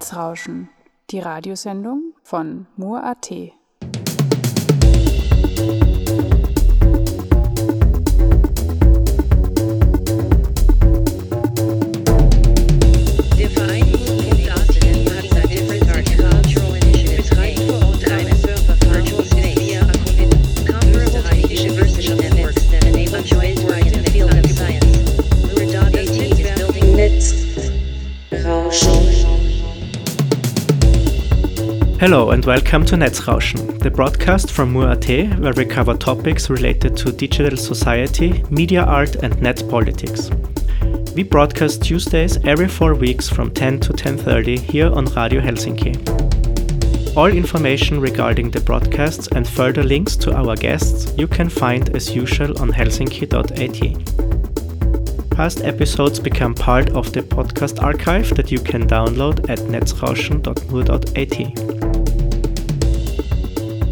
Netzrauschen, die Radiosendung von Mur.at. Hello and welcome to Netzrauschen, the broadcast from Mur.at where we cover topics related to digital society, media art and net politics. We broadcast Tuesdays every 4 weeks from 10 to 10:30 here on Radio Helsinki. All information regarding the broadcasts and further links to our guests you can find as usual on helsinki.at. Past episodes become part of the podcast archive that you can download at netzrauschen.mur.at.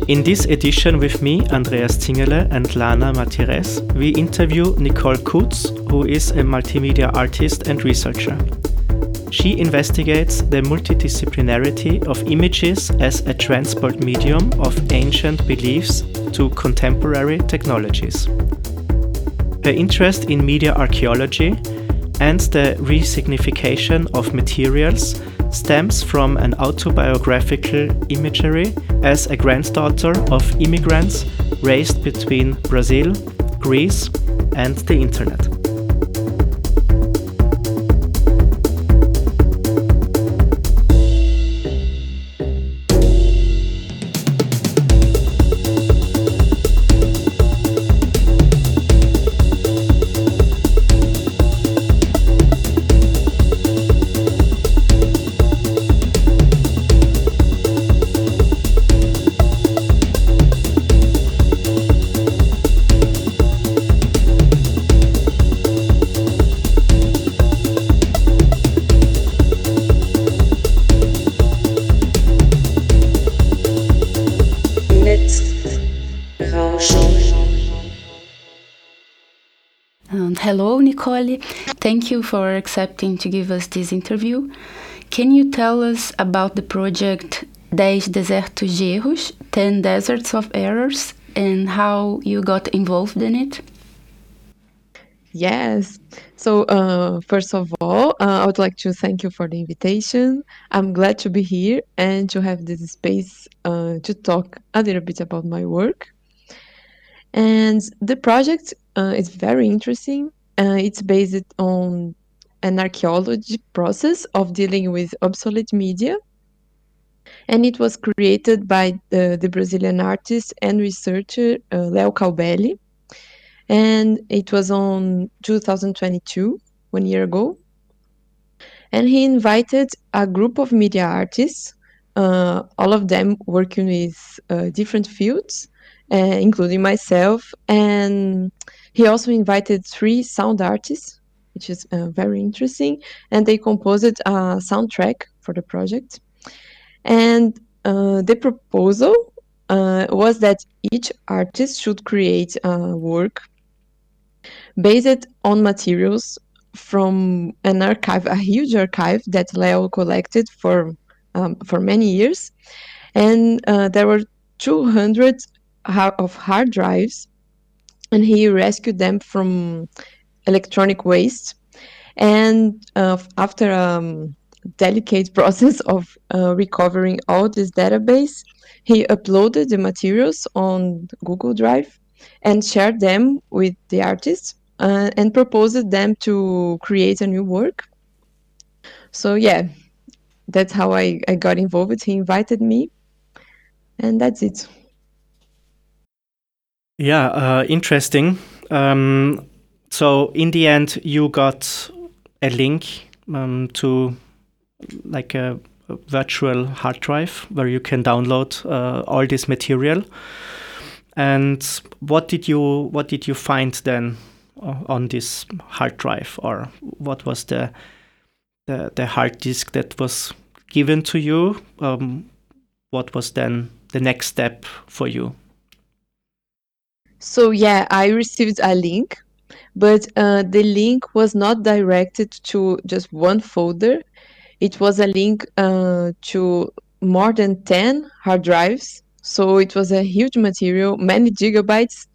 In this edition with me, Andreas Zingerle and Lana Martires, we interview Nicole Kouts, who is a multimedia artist and researcher. She investigates the multidisciplinarity of images as a transport medium of ancient beliefs to contemporary technologies. Her interest in media archaeology and the resignification of materials stems from an autobiographical imagery as a granddaughter of immigrants raised between Brazil, Greece, and the internet. Thank you for accepting to give us this interview. Can you tell us about the project 10 Desertos de Erros, 10 Deserts of Errors, and how you got involved in it? Yes. So, uh, first of all, uh, I would like to thank you for the invitation. I'm glad to be here and to have this space uh, to talk a little bit about my work. And the project uh, is very interesting. Uh, it's based on an archaeology process of dealing with obsolete media. And it was created by the, the Brazilian artist and researcher uh, Leo Caobelli and it was on 2022 one year ago and he invited a group of media artists uh, all of them working with uh, different fields uh, including myself and he also invited three sound artists which is uh, very interesting and they composed a soundtrack for the project. And uh, the proposal uh, was that each artist should create a work based on materials from an archive, a huge archive that Leo collected for um, for many years, and uh, there were 200 ha- of hard drives, and he rescued them from electronic waste, and uh, after a um, delicate process of uh, recovering all this database, he uploaded the materials on Google Drive and shared them with the artists uh, and proposed them to create a new work. So yeah, that's how I, I got involved. He invited me, and that's it. Yeah, uh, interesting. Um, so in the end, you got a link um, to like a, virtual hard drive where you can download uh, all this material. And what did you what did you find then uh, on this hard drive, or what was the the, the hard disk that was given to you? Um, what was then the next step for you? So yeah, I received a link, but uh, the link was not directed to just one folder. it was a link uh, to more than 10 hard drives. So it was a huge material, many gigabytes.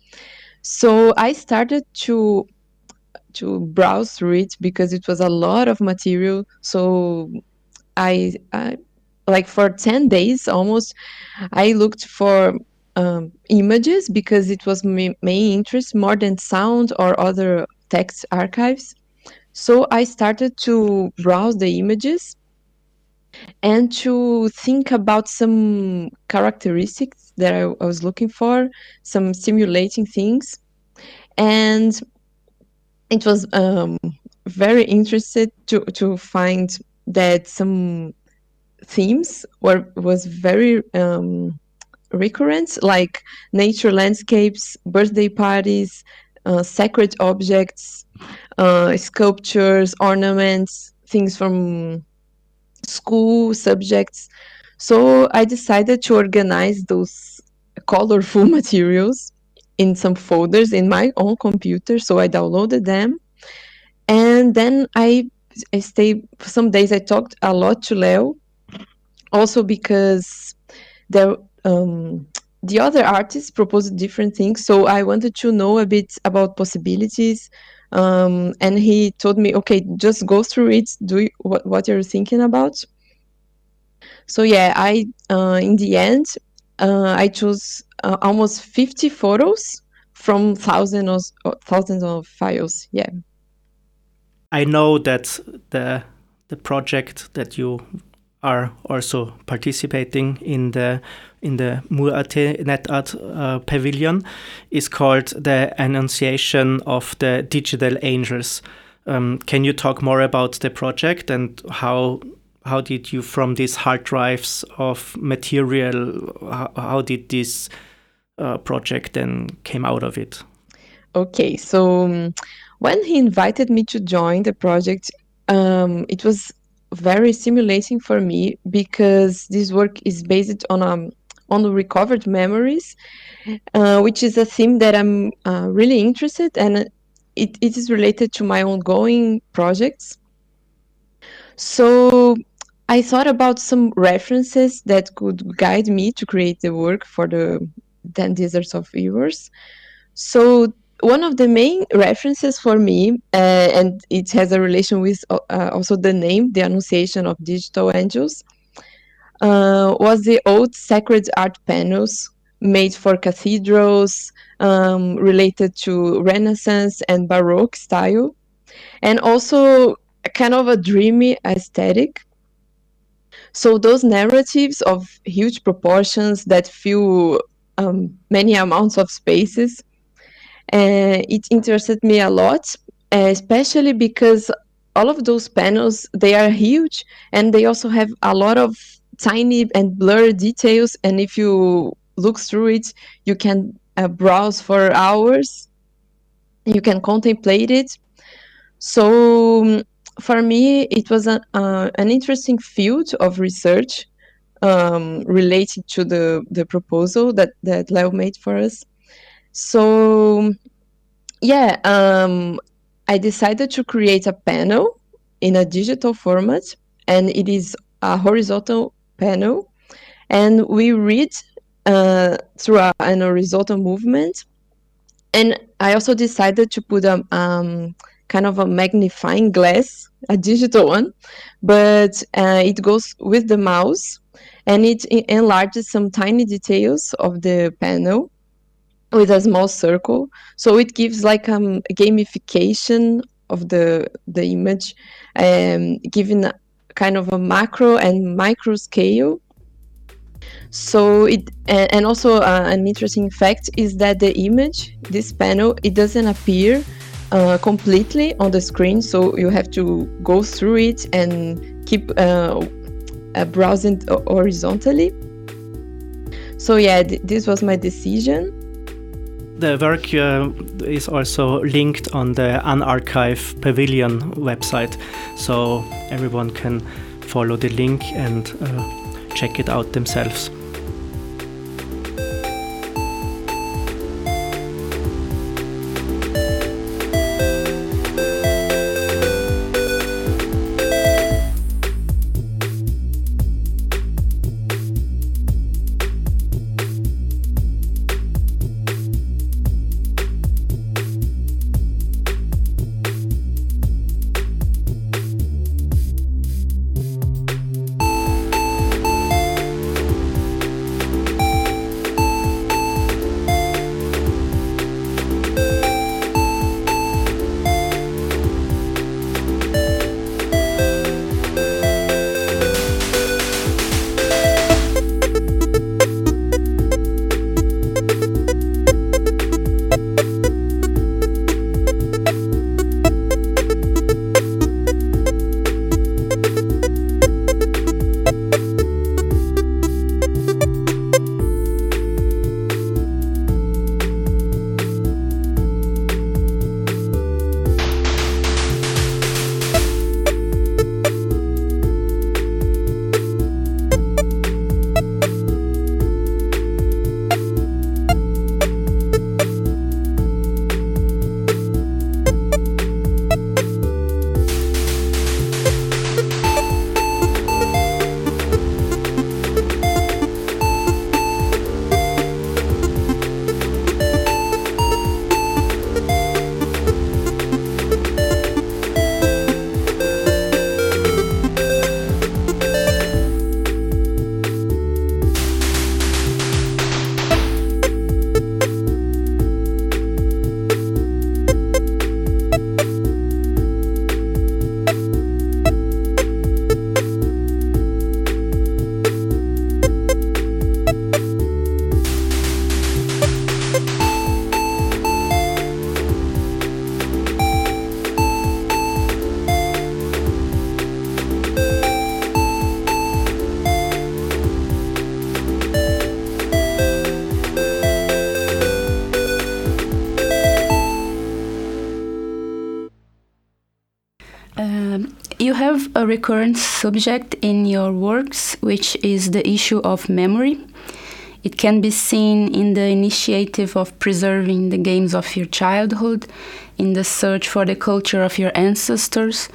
So I started to to browse through it because it was a lot of material. So I, I like for 10 days almost, I looked for um, images because it was my main interest more than sound or other text archives. So I started to browse the images and to think about some characteristics that I, I was looking for, some stimulating things. And it was um, very interested to, to find that some themes were was very um, recurrent, like nature landscapes, birthday parties, uh, sacred objects, uh, sculptures, ornaments, things from school subjects. So I decided to organize those colorful materials in some folders in my own computer. So I downloaded them. And then I, I stayed, some days I talked a lot to Leo, also because there, um, the other artists proposed different things. So I wanted to know a bit about possibilities. Um, and he told me, okay, just go through it, do you, what, what you're thinking about. So yeah, I uh, in the end uh, I chose uh, almost 50 photos from thousands of thousands of files. Yeah. I know that the the project that you are also participating in the in the Mur.at NetArt uh, pavilion is called the Annunciation of the Digital Angels. Um, can you talk more about the project and how how did you from these hard drives of material how, how did this uh, project then came out of it okay so um, when he invited me to join the project um, it was very stimulating for me because this work is based on um, on recovered memories uh, which is a theme that i'm uh, really interested and it, it is related to my ongoing projects so I thought about some references that could guide me to create the work for the Ten Deserts of Errors. So one of the main references for me, uh, and it has a relation with uh, also the name, the Annunciation of Digital Angels, uh, was the old sacred art panels made for cathedrals, um, related to Renaissance and Baroque style, and also kind of a dreamy aesthetic. So those narratives of huge proportions that fill um, many amounts of spaces, uh, it interested me a lot, uh, especially because all of those panels they are huge and they also have a lot of tiny and blurry details. And if you look through it, you can uh, browse for hours. You can contemplate it. So um, for me, it was an, uh, an interesting field of research um, related to the, the proposal that, that Leo made for us. So, yeah, um, I decided to create a panel in a digital format, and it is a horizontal panel. And we read uh, through a, an horizontal movement. And I also decided to put a um, kind of a magnifying glass, a digital one, but uh, it goes with the mouse and it enlarges some tiny details of the panel with a small circle. So it gives like um, a gamification of the the image, um, giving kind of a macro and micro scale. So it and also uh, an interesting fact is that the image, this panel, it doesn't appear uh, completely on the screen, so you have to go through it and keep uh, browsing horizontally. So yeah, th this was my decision. The work uh, is also linked on the Unarchive Pavilion website, so everyone can follow the link and uh, check it out themselves. A recurrent subject in your works, which is the issue of memory. It can be seen in the initiative of preserving the games of your childhood, in the search for the culture of your ancestors,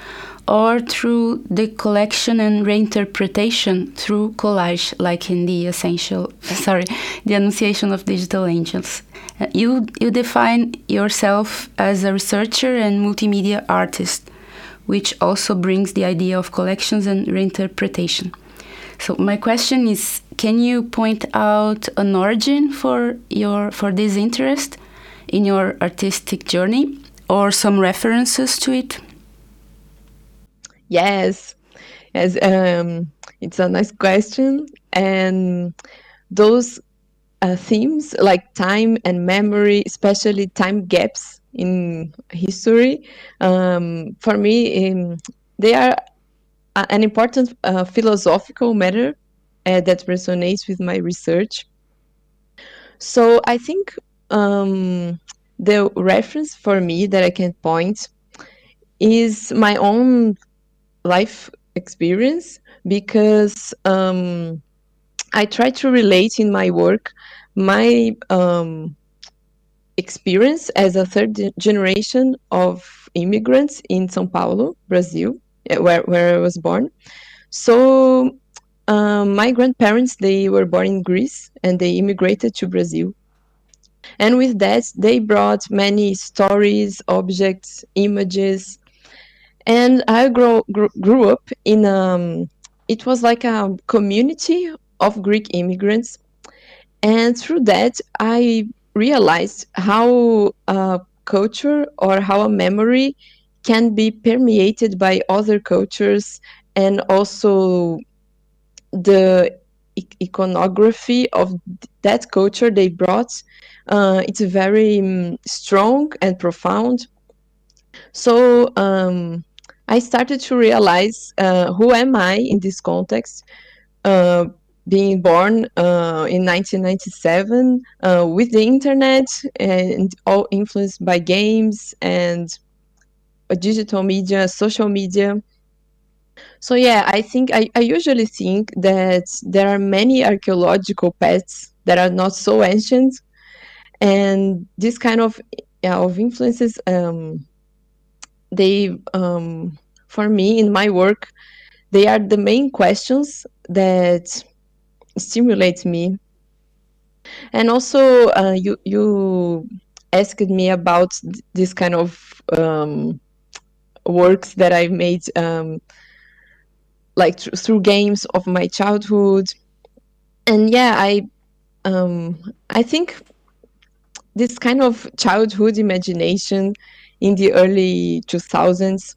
or through the collection and reinterpretation through collage, like in the essential, sorry, the Annunciation of Digital Angels. Uh, you, you define yourself as a researcher and multimedia artist, which also brings the idea of collections and reinterpretation. So my question is, can you point out an origin for your for this interest in your artistic journey, or some references to it? Yes, yes. Um, it's a nice question, and those uh, themes like time and memory, especially time gaps in history, um, for me, um, they are an important uh, philosophical matter uh, that resonates with my research. So I think um, the reference for me that I can point is my own life experience because um, I try to relate in my work my um, experience as a third generation of immigrants in São Paulo, Brazil, eh, where, where I was born. So um, my grandparents, they were born in Greece and they immigrated to Brazil. And with that, they brought many stories, objects, images. And I grow, grew, grew up in, um, it was like a community of Greek immigrants. And through that, I realized how a culture or how a memory can be permeated by other cultures and also the iconography of that culture they brought uh, it's very um, strong and profound. So um, i started to realize uh, who am i in this context? Uh, being born uh, in 1997 uh, with the internet and all influenced by games and digital media social media. So yeah, I think I, I usually think that there are many archaeological pets that are not so ancient, and this kind of yeah, of influences um, they um, for me in my work they are the main questions that stimulate me. And also uh, you you asked me about this kind of um, works that i made um, like th- through games of my childhood. And yeah i um i think this kind of childhood imagination in the early 2000s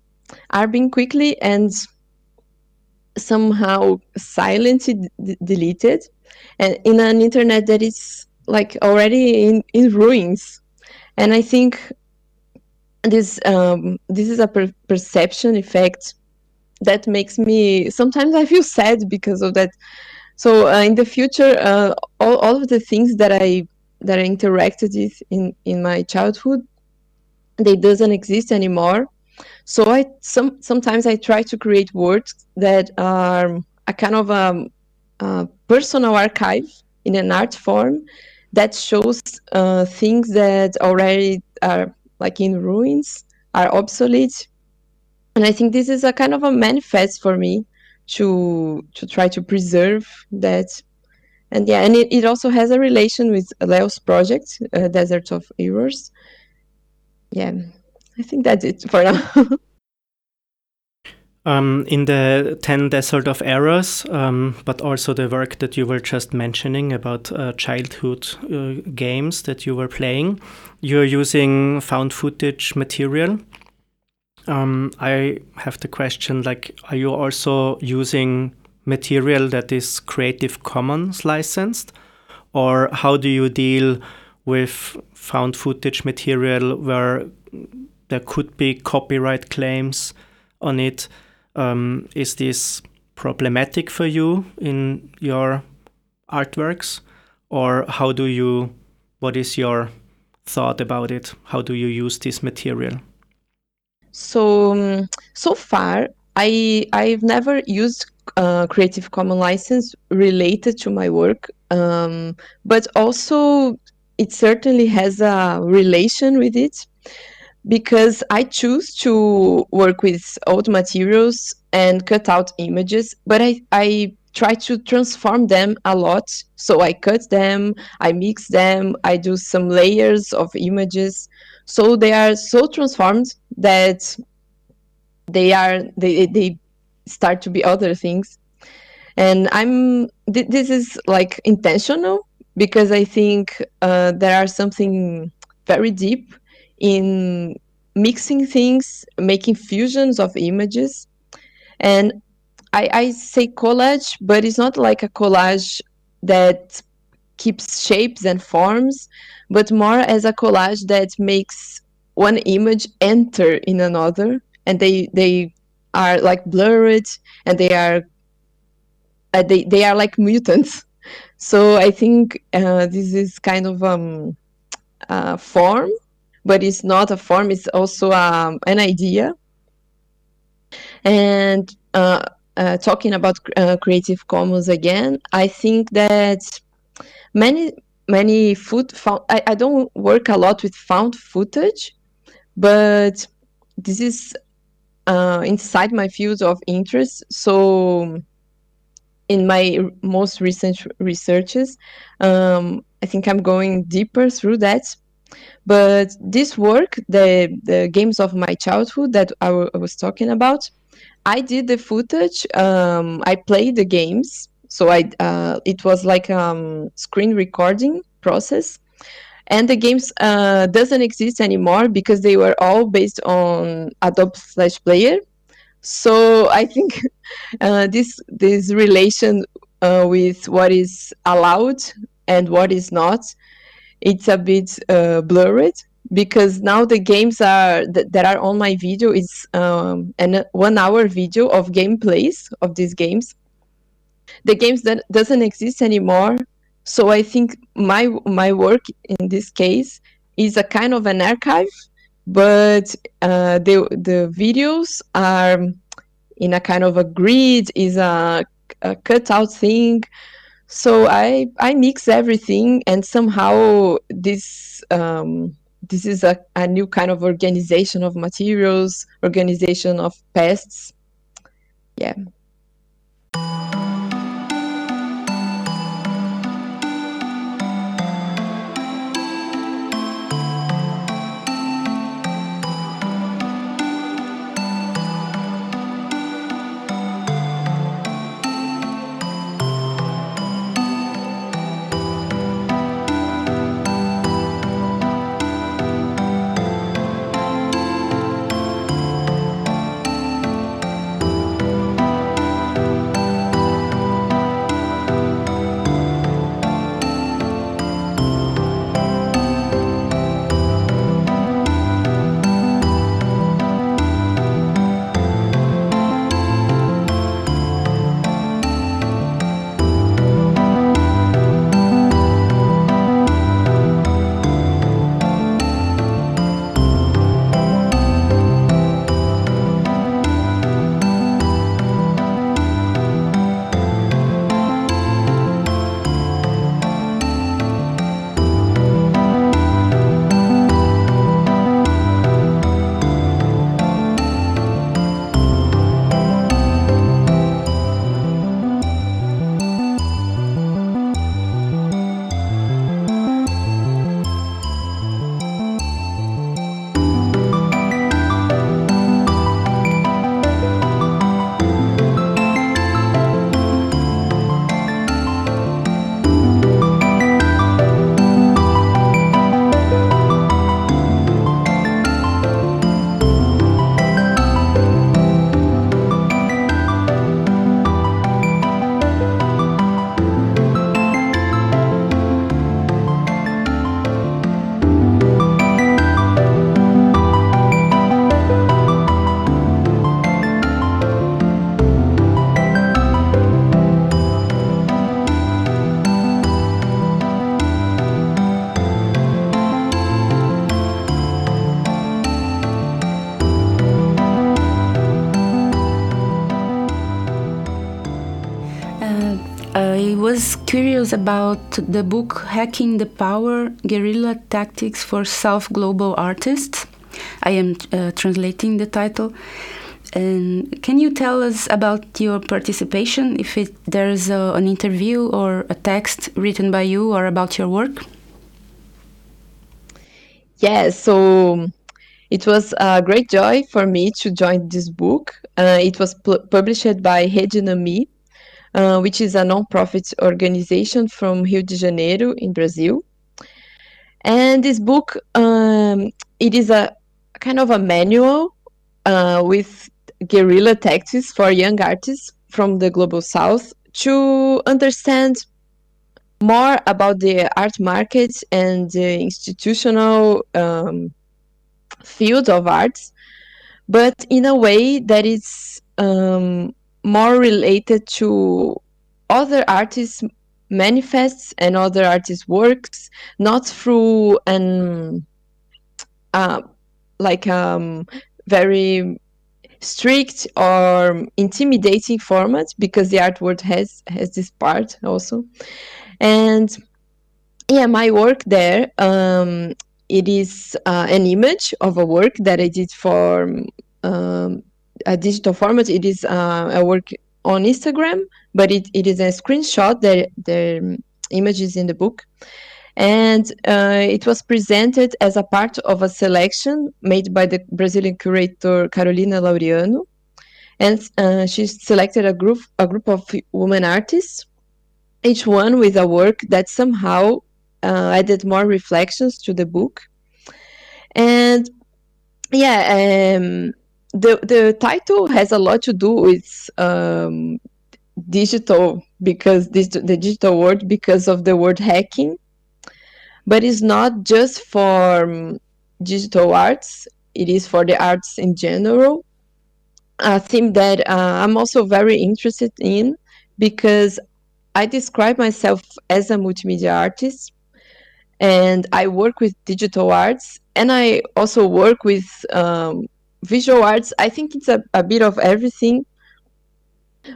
are being quickly and somehow silently d- deleted and in an internet that is like already in, in ruins and i think this um, this is a per- perception effect that makes me sometimes I feel sad because of that. So uh, in the future, uh, all, all of the things that I that I interacted with in in my childhood, they doesn't exist anymore. So I some sometimes I try to create words that are a kind of a, a personal archive in an art form that shows uh, things that already are like in ruins, are obsolete, and i think this is a kind of a manifest for me to to try to preserve that. And yeah and it, it also has a relation with leo's project uh, desert of errors. Yeah i think that's it for now um, in the 10 desert of errors um, but also the work that you were just mentioning about uh, childhood uh, games that you were playing you're using found footage material um, I have the question like, are you also using material that is Creative Commons licensed? Or how do you deal with found footage material where there could be copyright claims on it? Um, is this problematic for you in your artworks? Or how do you, what is your thought about it? How do you use this material? So um, so far, I I've never used uh, Creative Commons license related to my work, um, but also it certainly has a relation with it because I choose to work with old materials and cut out images, but I, I try to transform them a lot. So I cut them, I mix them, I do some layers of images. So they are so transformed that they are they they start to be other things. And I'm th- this is like intentional because I think uh, there are something very deep in mixing things, making fusions of images. And I, I say collage, but it's not like a collage that keeps shapes and forms, but more as a collage that makes one image enter in another, and they they are like blurred, and they are uh, they they are like mutants. So I think uh, this is kind of um, a form, but it's not a form. It's also um, an idea. And uh, uh, talking about uh, Creative Commons again, I think that many many food found, I, I don't work a lot with found footage, but this is uh, inside my field of interest. So in my most recent researches, um, I think I'm going deeper through that. But this work, the the games of my childhood that I, was talking about, I did the footage. Um, I played the games, so I uh, it was like um screen recording process, and the games uh, doesn't exist anymore because they were all based on Adobe Flash Player. So I think uh, this this relation uh, with what is allowed and what is not, it's a bit uh, blurred because now the games are that, that are on my video is um, an one hour video of gameplays of these games. The games that doesn't exist anymore. So i think my my work in this case is a kind of an archive but uh, the the videos are in a kind of a grid is a, a cutout thing so i i mix everything and somehow this um, this is a, a new kind of organization of materials, organization of pests. Yeah. I was curious about the book Hacking the Power Guerrilla Tactics for South Global Artists. I am uh, translating the title. And can you tell us about your participation? If it, there's a, an interview or a text written by you or about your work? Yeah, so it was a great joy for me to join this book. Uh, it was published by Rede Nami, uh, which is a non-profit organization from Rio de Janeiro in Brazil. And this book, um, it is a kind of a manual uh, with guerrilla tactics for young artists from the global south to understand more about the art market and the institutional um, field of arts, but in a way that is um, more related to other artists' manifests and other artists' works, not through an uh, like um very strict or intimidating format because the art world has has this part also. And yeah my work there um it is uh, an image of a work that i did for um, a digital format. It is uh, a work on instagram but it, it is a screenshot that the image is in the book. And uh, it was presented as a part of a selection made by the Brazilian curator Carolina Laureano, and uh, she selected a group a group of women artists, each one with a work that somehow uh, added more reflections to the book, and yeah, um, the the title has a lot to do with um, digital because this the digital world because of the word hacking. But it's not just for um, digital arts. It is for the arts in general. A theme that uh, i'm also very interested in because i describe myself as a multimedia artist and i work with digital arts and i also work with um, visual arts i think it's a, a bit of everything.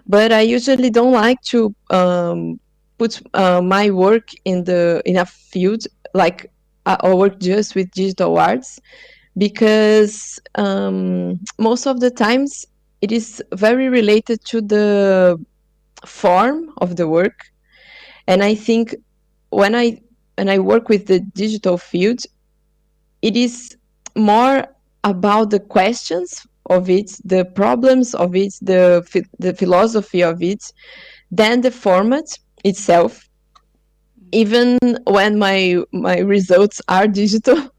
But i usually don't like to um, put uh, my work in the in a field like I work just with digital arts because um, most of the times it is very related to the form of the work. And i think when i when i work with the digital field it is more about the questions of it the problems of it the the philosophy of it than the format itself. Even when my my results are digital.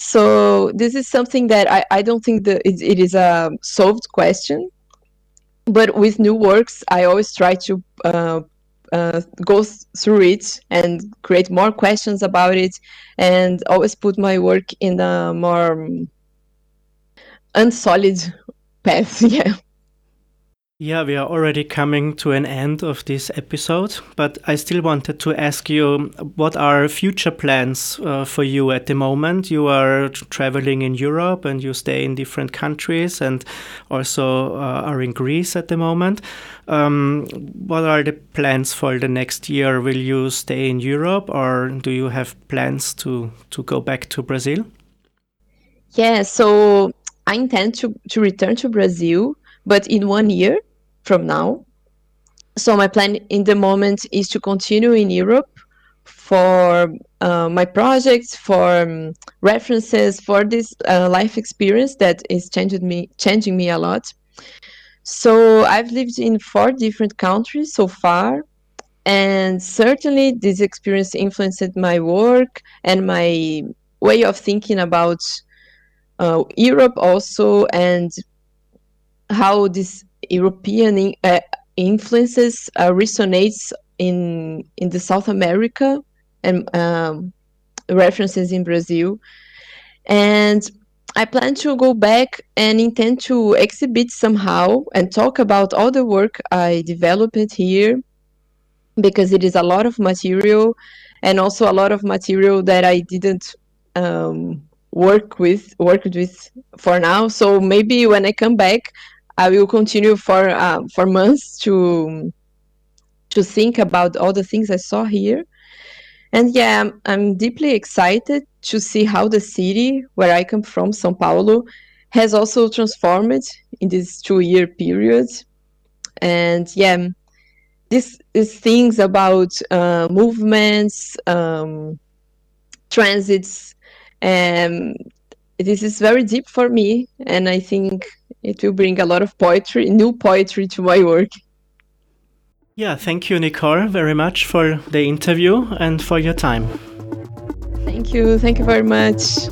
So this is something that i, I don't think that it, it is a solved question. But with new works i always try to uh, uh, go through it and create more questions about it and always put my work in a more um, unsolid path yeah yeah, we are already coming to an end of this episode, but I still wanted to ask you what are future plans uh, for you at the moment? You are traveling in Europe and you stay in different countries and also uh, are in Greece at the moment. Um, what are the plans for the next year? Will you stay in Europe or do you have plans to, to go back to Brazil? Yeah, so I intend to, to return to Brazil, but in one year from now. So my plan in the moment is to continue in Europe for uh, my projects, for um, references, for this uh, life experience that is changing me, changing me a lot. So I've lived in four different countries so far, and certainly this experience influenced my work and my way of thinking about uh, Europe also, and how this European uh, influences uh, resonates in in the South America and um, references in Brazil, and I plan to go back and intend to exhibit somehow and talk about all the work I developed here because it is a lot of material and also a lot of material that I didn't um, work with worked with for now. So maybe when I come back, I will continue for uh, for months to to think about all the things I saw here. And yeah, I'm, I'm deeply excited to see how the city where I come from, Sao Paulo, has also transformed in this two year period. And yeah, this these things about uh, movements, um, transits, um, this is very deep for me, and I think it will bring a lot of poetry, new poetry to my work. Yeah, thank you, Nicole, very much for the interview and for your time. Thank you. Thank you very much.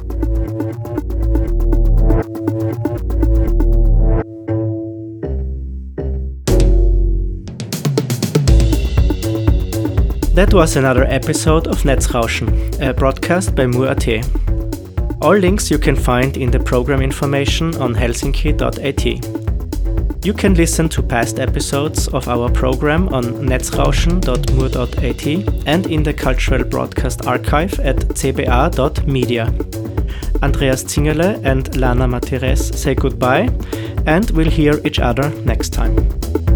That was another episode of Netzrauschen, a broadcast by Mur.at. All links you can find in the program information on helsinki.at. You can listen to past episodes of our program on netzrauschen.mur.at and in the Cultural Broadcast Archive at cba.media. Andreas Zingerle and Lana Martires say goodbye, and we'll hear each other next time.